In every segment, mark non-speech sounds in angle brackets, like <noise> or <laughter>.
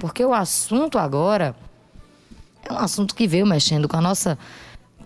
Porque o assunto agora é um assunto que veio mexendo com a nossa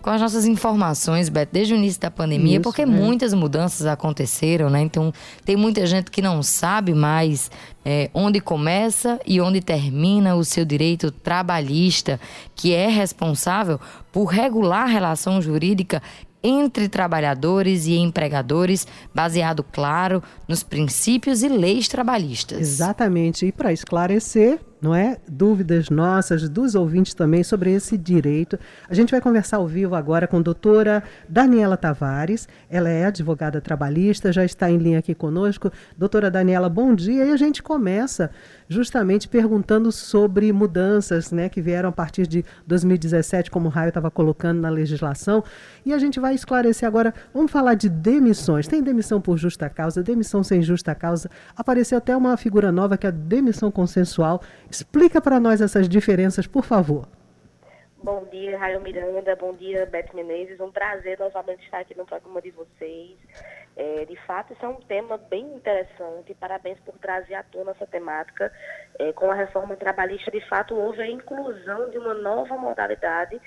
com as nossas informações, Beto, desde o início da pandemia, Isso, porque é. muitas mudanças aconteceram, né? Então, tem muita gente que não sabe mais é, onde começa e onde termina o seu direito trabalhista, que é responsável por regular a relação jurídica entre trabalhadores e empregadores, baseado, claro, nos princípios e leis trabalhistas. Exatamente. E para esclarecer, não é? Dúvidas nossas, dos ouvintes também sobre esse direito. A gente vai conversar ao vivo agora com a doutora Daniela Tavares. Ela é advogada trabalhista, já está em linha aqui conosco. Doutora Daniela, bom dia. E a gente começa justamente perguntando sobre mudanças né, que vieram a partir de 2017, como o Raio estava colocando na legislação. E a gente vai esclarecer agora. Vamos falar de demissões. Tem demissão por justa causa, demissão sem justa causa. Apareceu até uma figura nova que é a demissão consensual Explica para nós essas diferenças, por favor. Bom dia, Raio Miranda. Bom dia, Beto Menezes. Um prazer novamente estar aqui no programa de vocês. É, de fato, isso é um tema bem interessante. Parabéns por trazer à tona essa temática. É, com a reforma trabalhista, de fato, houve a inclusão de uma nova modalidade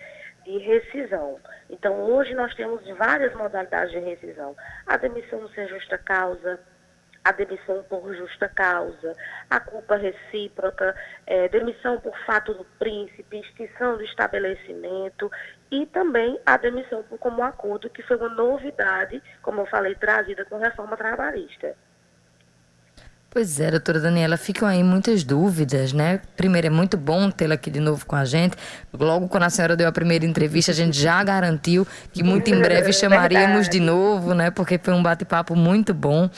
de rescisão. Então, hoje nós temos várias modalidades de rescisão. A demissão sem justa causa, a demissão por justa causa, a culpa recíproca, é, demissão por fato do príncipe, extinção do estabelecimento e também a demissão por como acordo, que foi uma novidade, como eu falei, trazida com a reforma trabalhista. Pois é, doutora Daniela, ficam aí muitas dúvidas, né? Primeiro, é muito bom tê-la aqui de novo com a gente. Logo quando a senhora deu a primeira entrevista, a gente já garantiu que muito em breve <laughs> chamaríamos de novo, né? Porque foi um bate-papo muito bom.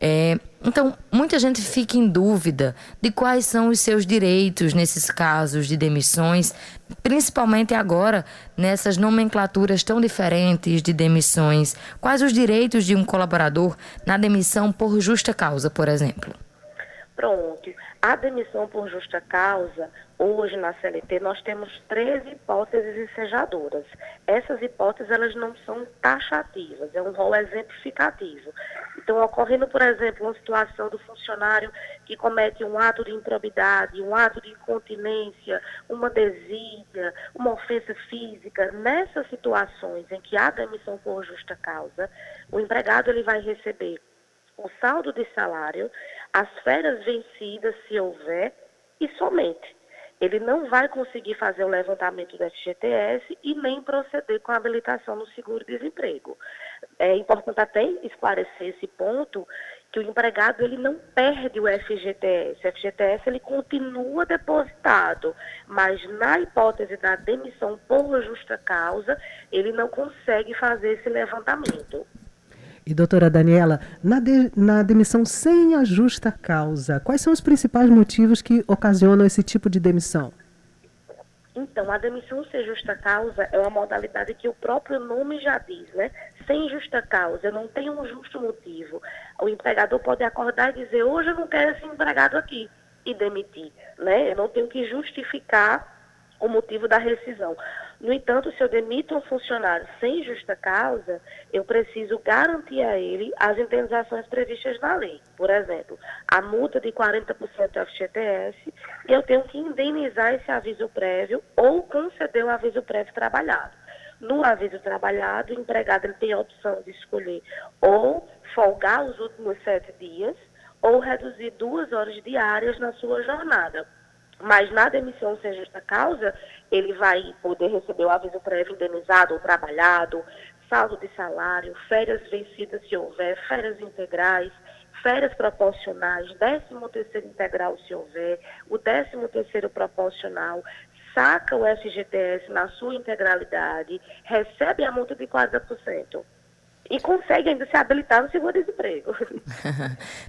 É, então, muita gente fica em dúvida de quais são os seus direitos nesses casos de demissões, principalmente agora, nessas nomenclaturas tão diferentes de demissões. Quais os direitos de um colaborador na demissão por justa causa, por exemplo? Pronto. A demissão por justa causa, hoje na CLT, nós temos três hipóteses ensejadoras. Essas hipóteses, elas não são taxativas, é um rol exemplificativo. Então, ocorrendo, por exemplo, uma situação do funcionário que comete um ato de improbidade, um ato de incontinência, uma desídia, uma ofensa física, nessas situações em que há demissão por justa causa, o empregado ele vai receber o saldo de salário, as férias vencidas, se houver, e somente. Ele não vai conseguir fazer o levantamento do FGTS e nem proceder com a habilitação no seguro-desemprego. É importante até esclarecer esse ponto, que o empregado ele não perde o FGTS. O FGTS ele continua depositado, mas na hipótese da demissão por justa causa, ele não consegue fazer esse levantamento. E doutora Daniela, na, de, na demissão sem a justa causa, quais são os principais motivos que ocasionam esse tipo de demissão? Então, a demissão sem justa causa é uma modalidade que o próprio nome já diz, né? Sem justa causa, eu não tenho um justo motivo. O empregador pode acordar e dizer, hoje eu não quero esse empregado aqui, e demitir, né? Eu não tenho que justificar o motivo da rescisão. No entanto, se eu demito um funcionário sem justa causa, eu preciso garantir a ele as indenizações previstas na lei. Por exemplo, a multa de 40% do FGTS, e eu tenho que indenizar esse aviso prévio ou conceder o aviso prévio trabalhado. No aviso trabalhado, o empregado ele tem a opção de escolher ou folgar os últimos sete dias ou reduzir duas horas diárias na sua jornada. Mas na demissão sem justa causa, ele vai poder receber o aviso prévio indenizado ou trabalhado, saldo de salário, férias vencidas se houver, férias integrais, férias proporcionais, 13 terceiro integral se houver, o 13 terceiro proporcional, saca o FGTS na sua integralidade, recebe a multa de 40% e consegue ainda se habilitar no seguro-desemprego.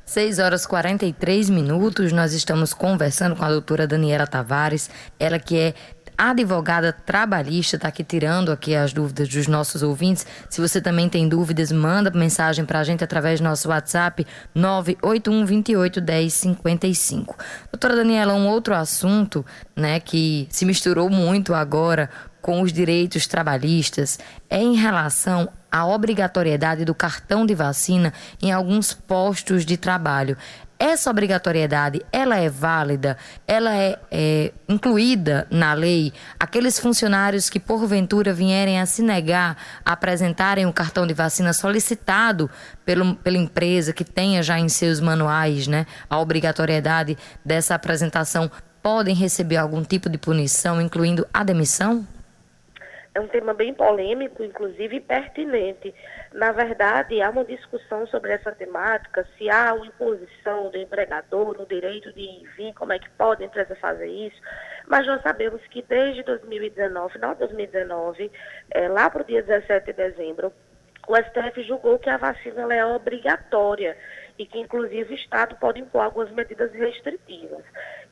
6 <laughs> horas e 43 minutos, nós estamos conversando com a doutora Daniela Tavares, ela que é advogada trabalhista, está aqui tirando aqui as dúvidas dos nossos ouvintes. Se você também tem dúvidas, manda mensagem para a gente através do nosso WhatsApp 981 28 10 55. Doutora Daniela, um outro assunto né, que se misturou muito agora com os direitos trabalhistas é em relação à obrigatoriedade do cartão de vacina em alguns postos de trabalho. essa obrigatoriedade, ela é válida? Ela é, é incluída na lei? Aqueles funcionários que porventura vierem a se negar a apresentarem o cartão de vacina solicitado pelo, pela empresa que tenha já em seus manuais, né, a obrigatoriedade dessa apresentação, podem receber algum tipo de punição, incluindo a demissão? Um tema bem polêmico, inclusive e pertinente. Na verdade, há uma discussão sobre essa temática, se há uma imposição do empregador no direito de ir vir, como é que pode a empresa fazer isso. Mas nós sabemos que desde 2019, final de 2019, é, lá para o dia 17 de dezembro, o STF julgou que a vacina é obrigatória e que, inclusive, o Estado pode impor algumas medidas restritivas.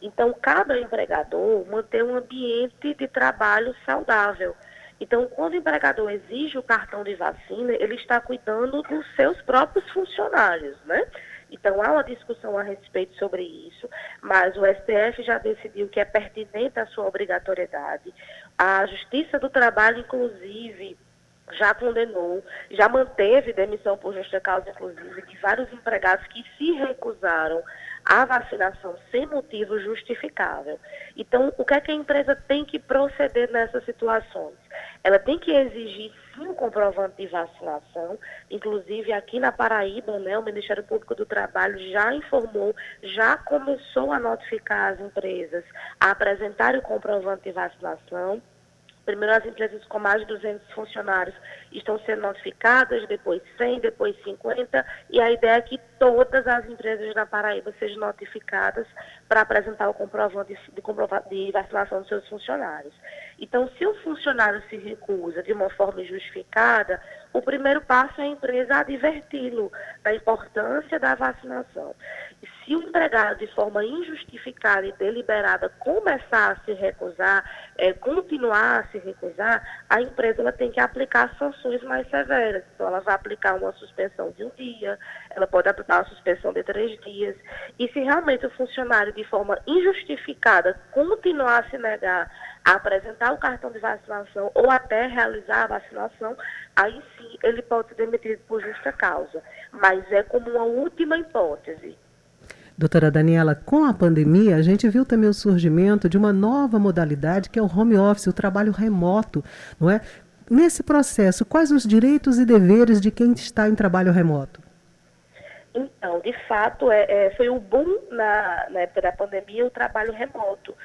Então, cabe ao empregador manter um ambiente de trabalho saudável. Então, quando o empregador exige o cartão de vacina, ele está cuidando dos seus próprios funcionários, né? Então, há uma discussão a respeito sobre isso, mas o STF já decidiu que é pertinente a sua obrigatoriedade. A Justiça do Trabalho, inclusive, já condenou, já manteve demissão por justa causa, inclusive, de vários empregados que se recusaram à vacinação sem motivo justificável. Então, o que é que a empresa tem que proceder nessas situações? Ela tem que exigir sim um comprovante de vacinação, inclusive aqui na Paraíba, né, o Ministério Público do Trabalho já informou, já começou a notificar as empresas a apresentarem o comprovante de vacinação. Primeiro, as empresas com mais de 200 funcionários estão sendo notificadas, depois 100, depois 50, e a ideia é que todas as empresas da Paraíba sejam notificadas para apresentar o comprovante de, de, de vacinação dos seus funcionários. Então, se o funcionário se recusa de uma forma justificada, o primeiro passo é a empresa adverti-lo da importância da vacinação. E se o empregado, de forma injustificada e deliberada, começar a se recusar, é, continuar a se recusar, a empresa ela tem que aplicar sanções mais severas. Então, ela vai aplicar uma suspensão de um dia, ela pode aplicar uma suspensão de três dias. E se realmente o funcionário, de forma injustificada, continuar a se negar a apresentar o cartão de vacinação ou até realizar a vacinação, aí sim ele pode ser demitido por justa causa. Mas é como uma última hipótese. Doutora Daniela, com a pandemia, a gente viu também o surgimento de uma nova modalidade que é o home office, o trabalho remoto, não é? Nesse processo, quais os direitos e deveres de quem está em trabalho remoto? Então, de fato, é, é, foi o boom na, na época da pandemia o trabalho remoto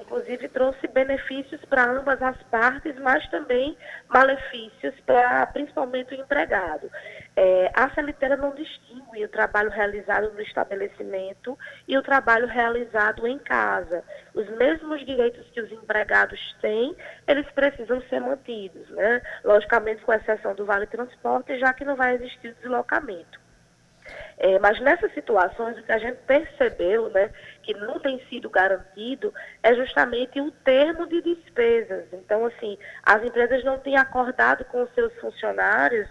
inclusive trouxe benefícios para ambas as partes, mas também malefícios para principalmente o empregado. É, a CLT não distingue o trabalho realizado no estabelecimento e o trabalho realizado em casa. Os mesmos direitos que os empregados têm, eles precisam ser mantidos, né? logicamente com exceção do vale transporte, já que não vai existir deslocamento. É, mas nessas situações, o que a gente percebeu, né, que não tem sido garantido, é justamente o termo de despesas. Então, assim, as empresas não têm acordado com os seus funcionários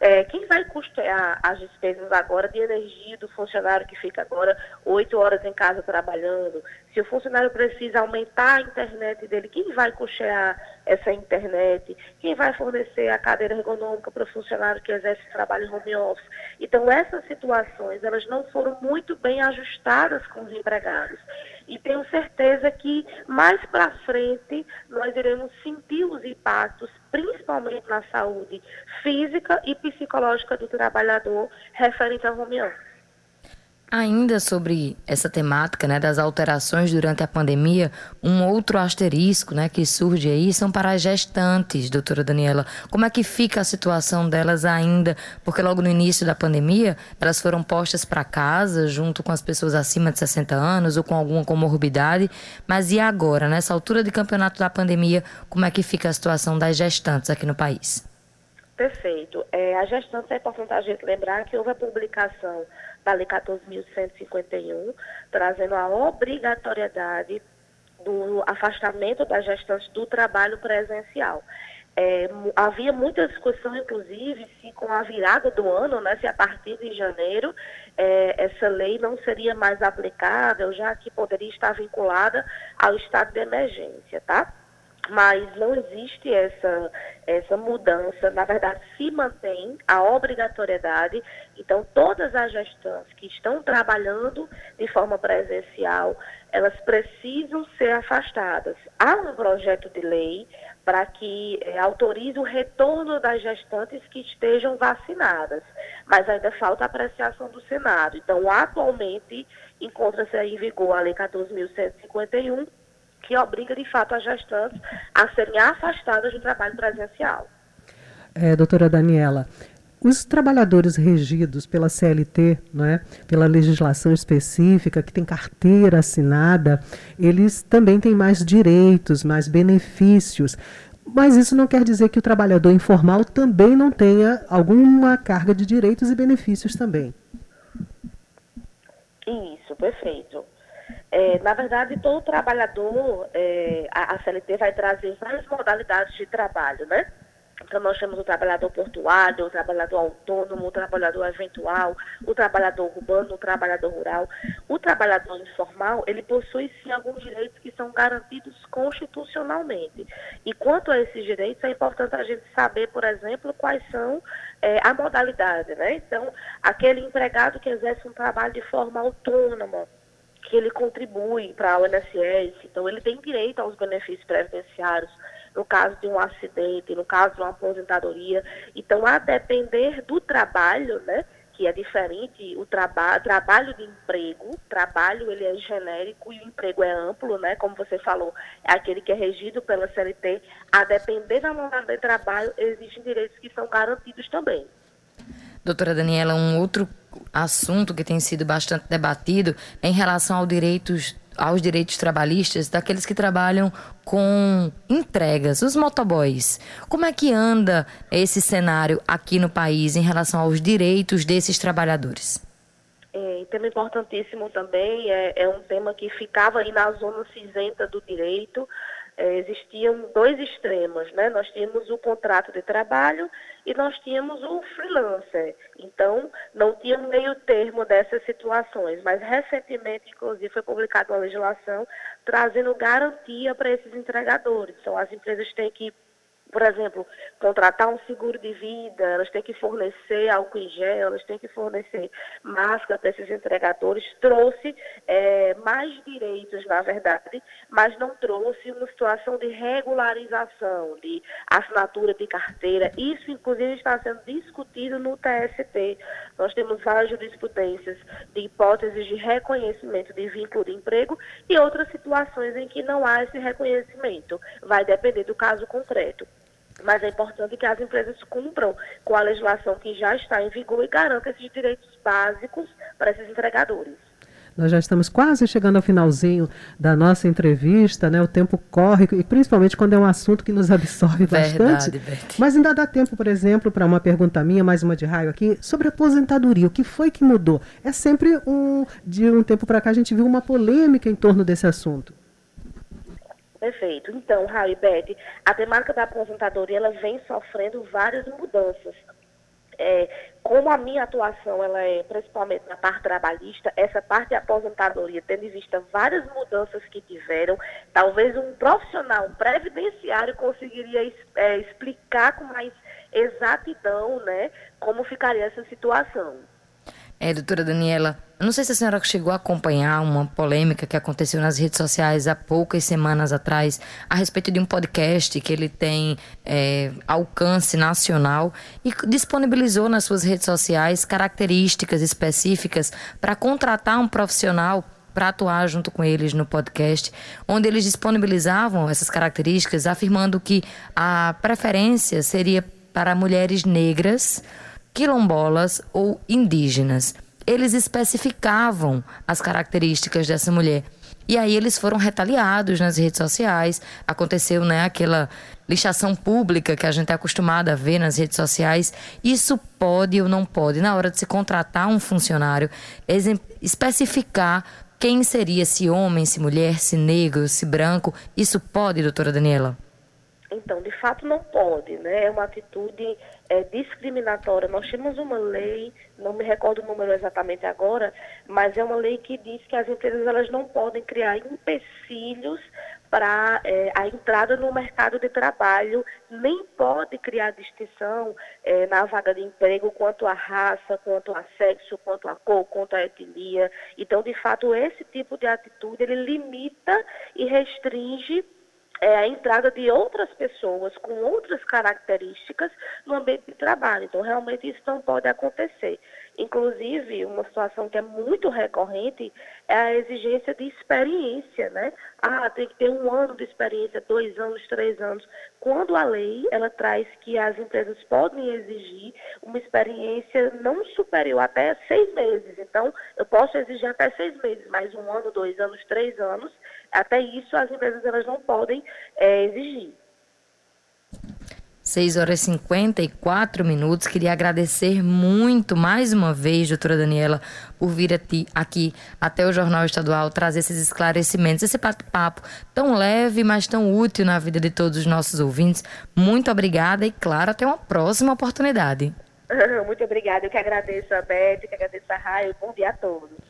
é, quem vai custear as despesas agora de energia do funcionário que fica agora oito horas em casa trabalhando? Se o funcionário precisa aumentar a internet dele, quem vai custear essa internet? Quem vai fornecer a cadeira ergonômica para o funcionário que exerce trabalho em home office? Então, essas situações, elas não foram muito bem ajustadas com os empregados. E tenho certeza que mais para frente nós iremos sentir os impactos, principalmente na saúde física e psicológica do trabalhador referente ao home office. Ainda sobre essa temática né, das alterações durante a pandemia, um outro asterisco né, que surge aí são para as gestantes, doutora Daniela. Como é que fica a situação delas ainda? Porque logo no início da pandemia, elas foram postas para casa junto com as pessoas acima de 60 anos ou com alguma comorbidade. Mas e agora, nessa altura de campeonato da pandemia, como é que fica a situação das gestantes aqui no país? Perfeito. É, a gestante é importante a gente lembrar que houve a publicação da Lei 14.151, trazendo a obrigatoriedade do afastamento das gestantes do trabalho presencial. É, havia muita discussão, inclusive, se com a virada do ano, né, se a partir de janeiro é, essa lei não seria mais aplicável, já que poderia estar vinculada ao estado de emergência, tá? Mas não existe essa, essa mudança. Na verdade, se mantém a obrigatoriedade. Então, todas as gestantes que estão trabalhando de forma presencial, elas precisam ser afastadas. Há um projeto de lei para que é, autorize o retorno das gestantes que estejam vacinadas, mas ainda falta apreciação do Senado. Então, atualmente, encontra-se em vigor a Lei 14.151, que obriga, de fato, as gestantes a serem afastadas do trabalho presencial. É, doutora Daniela, os trabalhadores regidos pela CLT, não é? pela legislação específica, que tem carteira assinada, eles também têm mais direitos, mais benefícios. Mas isso não quer dizer que o trabalhador informal também não tenha alguma carga de direitos e benefícios também. Isso, perfeito. É, na verdade, todo trabalhador, é, a, CLT vai trazer várias modalidades de trabalho, né? Então, nós temos o trabalhador portuário, o trabalhador autônomo, o trabalhador eventual, o trabalhador urbano, o trabalhador rural. O trabalhador informal, ele possui sim alguns direitos que são garantidos constitucionalmente. E quanto a esses direitos, é importante a gente saber, por exemplo, quais são é, a modalidade, né? Então, aquele empregado que exerce um trabalho de forma autônoma, que ele contribui para o INSS, então ele tem direito aos benefícios previdenciários, no caso de um acidente, no caso de uma aposentadoria. Então, a depender do trabalho, né, que é diferente, o traba trabalho de emprego, trabalho ele é genérico e o emprego é amplo, né, como você falou, é aquele que é regido pela CLT, a depender da modalidade de trabalho, existem direitos que são garantidos também. Doutora Daniela, um outro assunto que tem sido bastante debatido é em relação ao direitos aos direitos trabalhistas daqueles que trabalham com entregas, os motoboys. Como é que anda esse cenário aqui no país em relação aos direitos desses trabalhadores? É, tema importantíssimo também, é, é um tema que ficava aí na zona cinzenta do direito, é, existiam dois extremos, né? Nós tínhamos o contrato de trabalho e nós tínhamos o freelancer. Então, não tinha meio termo dessas situações, mas recentemente, inclusive, foi publicada uma legislação trazendo garantia para esses entregadores. Então, as empresas têm que por exemplo, contratar um seguro de vida, elas têm que fornecer álcool em gel, elas têm que fornecer máscara para esses entregadores, trouxe é, mais direitos, na verdade, mas não trouxe uma situação de regularização, de assinatura de carteira. Isso, inclusive, está sendo discutido no TST. Nós temos várias jurisprudências de hipóteses de reconhecimento de vínculo de emprego e outras situações em que não há esse reconhecimento. Vai depender do caso concreto mas é importante que as empresas cumpram com a legislação que já está em vigor e garantam esses direitos básicos para esses entregadores. Nós já estamos quase chegando ao finalzinho da nossa entrevista, né? O tempo corre, e principalmente quando é um assunto que nos absorve bastante. Verdade, Mas ainda dá tempo, por exemplo, para uma pergunta minha, mais uma de raio aqui, sobre aposentadoria. O que foi que mudou? É sempre um. De um tempo para cá a gente viu uma polêmica em torno desse assunto. Perfeito. Então, Raul e Beth, a temática da aposentadoria ela vem sofrendo várias mudanças. É, como a minha atuação ela é principalmente na parte trabalhista, essa parte de aposentadoria, tendo em vista várias mudanças que tiveram, talvez um profissional previdenciário conseguiria é, explicar com mais exatidão né, como ficaria essa situação. É, doutora Daniela, não sei se a senhora chegou a acompanhar uma polêmica que aconteceu nas redes sociais há poucas semanas atrás a respeito de um podcast que ele tem é, alcance nacional e disponibilizou nas suas redes sociais características específicas para contratar um profissional para atuar junto com eles no podcast, onde eles disponibilizavam essas características, afirmando que a preferência seria para mulheres negras quilombolas ou indígenas. Eles especificavam as características dessa mulher. E aí eles foram retaliados nas redes sociais. Aconteceu, né, aquela lixação pública que a gente é acostumado a ver nas redes sociais. Isso pode ou não pode, na hora de se contratar um funcionário, especificar quem seria, se homem, se mulher, se negro, se branco. Isso pode, doutora Daniela? Então, de fato, não pode, né? É uma atitude é, discriminatória. Nós temos uma lei, não me recordo o número exatamente agora, mas é uma lei que diz que as empresas elas não podem criar empecilhos para é, a entrada no mercado de trabalho, nem pode criar distinção é, na vaga de emprego quanto à raça, quanto a sexo, quanto a cor, quanto a etnia. Então, de fato, esse tipo de atitude ele limita e restringe é, a entrada de outras pessoas com outras características no ambiente de trabalho. Então, realmente, isso não pode acontecer. Inclusive, uma situação que é muito recorrente é a exigência de experiência, né? Ah, tem que ter um ano de experiência, dois anos, três anos. Quando a lei, ela traz que as empresas podem exigir uma experiência não superior até seis meses. Então, eu posso exigir até seis meses, mas um ano, dois anos, três anos, até isso as empresas elas não podem é, exigir. 6 horas e 54 minutos. Queria agradecer muito mais uma vez, doutora Daniela, por vir aqui até o Jornal Estadual trazer esses esclarecimentos, esse bate-papo tão leve, mas tão útil na vida de todos os nossos ouvintes. Muito obrigada e, claro, até uma próxima oportunidade. <laughs> Muito obrigada. Eu que agradeço a Beth, que agradeço a Raio. Bom dia a todos.